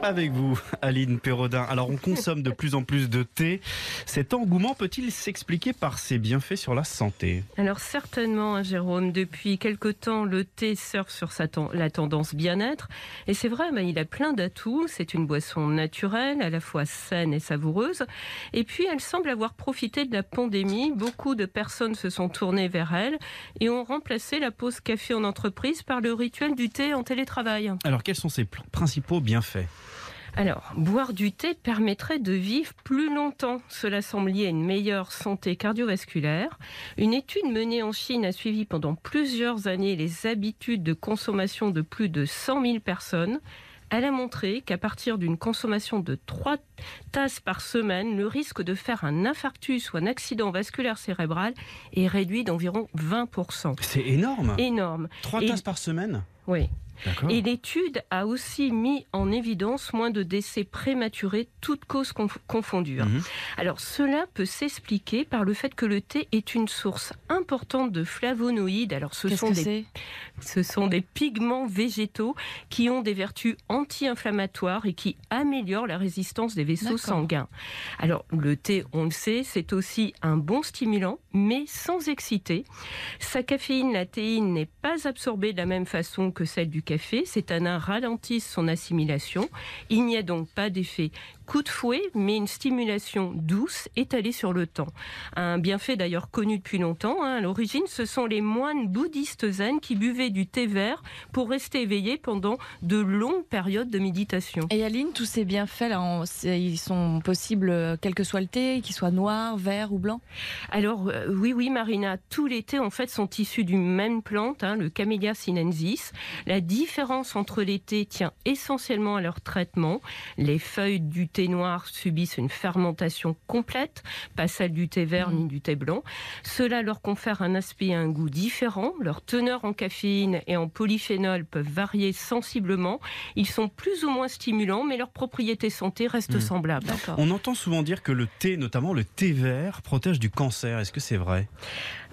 Avec vous, Aline Perrodin. Alors, on consomme de plus en plus de thé. Cet engouement peut-il s'expliquer par ses bienfaits sur la santé? Alors certainement, hein, Jérôme, depuis quelque temps, le thé surfe sur sa la tendance bien-être. Et c'est vrai, il a plein d'atouts. C'est une boisson naturelle, à la fois saine et savoureuse. Et puis, elle semble avoir profité de la pandémie. Beaucoup de personnes se sont tournées vers elle et ont remplacé la pause café en entreprise par le rituel du thé en télétravail. Alors, quels sont ses pr- principaux bienfaits? Alors, boire du thé permettrait de vivre plus longtemps. Cela semble lié à une meilleure santé cardiovasculaire. Une étude menée en Chine a suivi pendant plusieurs années les habitudes de consommation de plus de 100 000 personnes. Elle a montré qu'à partir d'une consommation de 3 tasses par semaine, le risque de faire un infarctus ou un accident vasculaire cérébral est réduit d'environ 20%. C'est énorme Énorme. Trois Et- tasses par semaine? Oui. Et l'étude a aussi mis en évidence moins de décès prématurés, toutes causes conf- confondues. hein. Mhm. Alors cela peut s'expliquer par le fait que le thé est une source importante de flavonoïdes. Alors ce sont que des c'est? ce sont des pigments végétaux qui ont des vertus anti-inflammatoires et qui améliorent la résistance des vaisseaux sanguins. Alors le thé, on le sait, c'est aussi un bon stimulant, mais sans exciter. Sa caféine, la théine, n'est pas absorbée de la même façon que celle du café. Ces tanins ralentissent son assimilation. Il n'y a donc pas d'effet coup de fouet, mais une stimulation douce étalée sur le temps. Un bienfait d'ailleurs connu depuis longtemps. hein. À l'origine, ce sont les moines bouddhistes zen qui buvaient du thé vert pour rester éveillés pendant de longues périodes de méditation. Et Aline, tous ces bienfaits, là, on- c'est- ils sont possibles, euh, quel que soit le thé, qu'il soit noir, vert ou blanc? Alors euh, oui, oui, Marina, tous les thés en fait sont issus d'une même plante, hein, le Camellia sinensis. La différence entre les thés tient essentiellement à leur traitement. Les feuilles du thé noir subissent une fermentation complète, pas celle du thé vert ni du thé blanc. Cela leur confère un aspect et un goût différents. Leur teneur en caféine et en polyphénol peuvent varier sensiblement. Ils sont plus ou moins stimulants, mais leurs propriétés santé restent Mhm. semblables. On entend souvent dire que le thé, notamment le thé vert, protège du cancer. Est-ce que c'est vrai?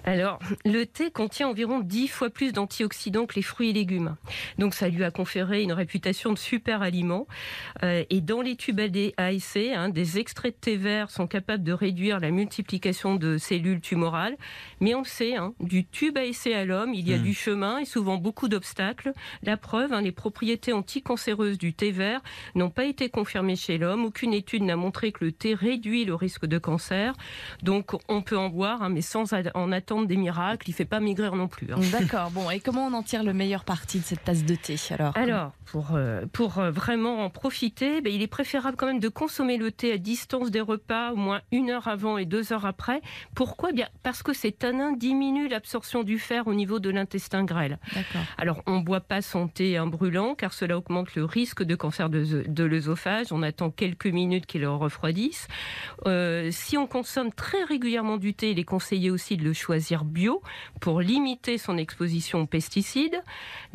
Alors, le thé contient environ 10 fois plus d'antioxydants que les fruits et légumes. Donc, ça lui a conféré une réputation de super aliment. Euh, et dans les tubes AD ASC, hein, des extraits de thé vert sont capables de réduire la multiplication de cellules tumorales. Mais on le sait, hein, du tube ASC à l'homme, il y a Mm. du chemin et souvent beaucoup d'obstacles. La preuve, hein, les propriétés anticancéreuses du thé vert n'ont pas été confirmées chez l'homme. Aucune étude n'a montré que le thé réduit le risque de cancer. Donc, on peut en boire, mais sans en attendre des miracles. Il fait pas maigrir non plus. hein. D'accord. Bon, et comment on en tire le meilleur parti de cette tasse de thé alors? Alors, pour, euh, pour euh, vraiment en profiter, ben, il est préférable quand même de consommer le thé à distance des repas, au moins une heure avant et deux heures après. Pourquoi? Bien Parce que ces tanins diminuent l'absorption du fer au niveau de l'intestin grêle. Alors, on ne boit pas son thé en brûlant, car cela augmente le risque de cancer de, de l'œsophage. On attend quelques minutes qu'il le refroidisse. Euh, si on consomme très régulièrement du thé, il est conseillé aussi de le choisir bio pour limiter son exposition aux pesticides.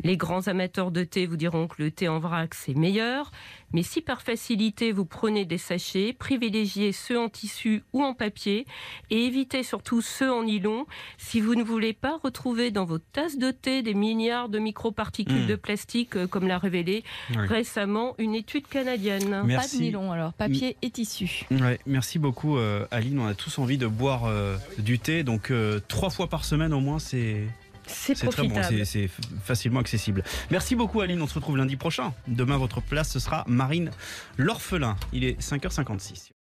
Les grands amateurs de thé vous diront que le thé en vrac, c'est meilleur. Mais si par facilité vous prenez des sachets, privilégiez ceux en tissu ou en papier et évitez surtout ceux en nylon si vous ne voulez pas retrouver dans votre tasse de thé des milliards de microparticules Mm. de plastique, euh, comme l'a révélé Oui. récemment une étude canadienne. Mais- Pas Merci. de nylon alors, papier et tissu. Ouais, merci beaucoup euh, Aline. On a tous envie de boire euh, du thé, donc euh, trois fois par semaine au moins, c'est très bon, facilement accessible. Merci beaucoup Aline. On se retrouve lundi prochain. Demain, votre place ce sera Marine l'orphelin. Il est 5h56.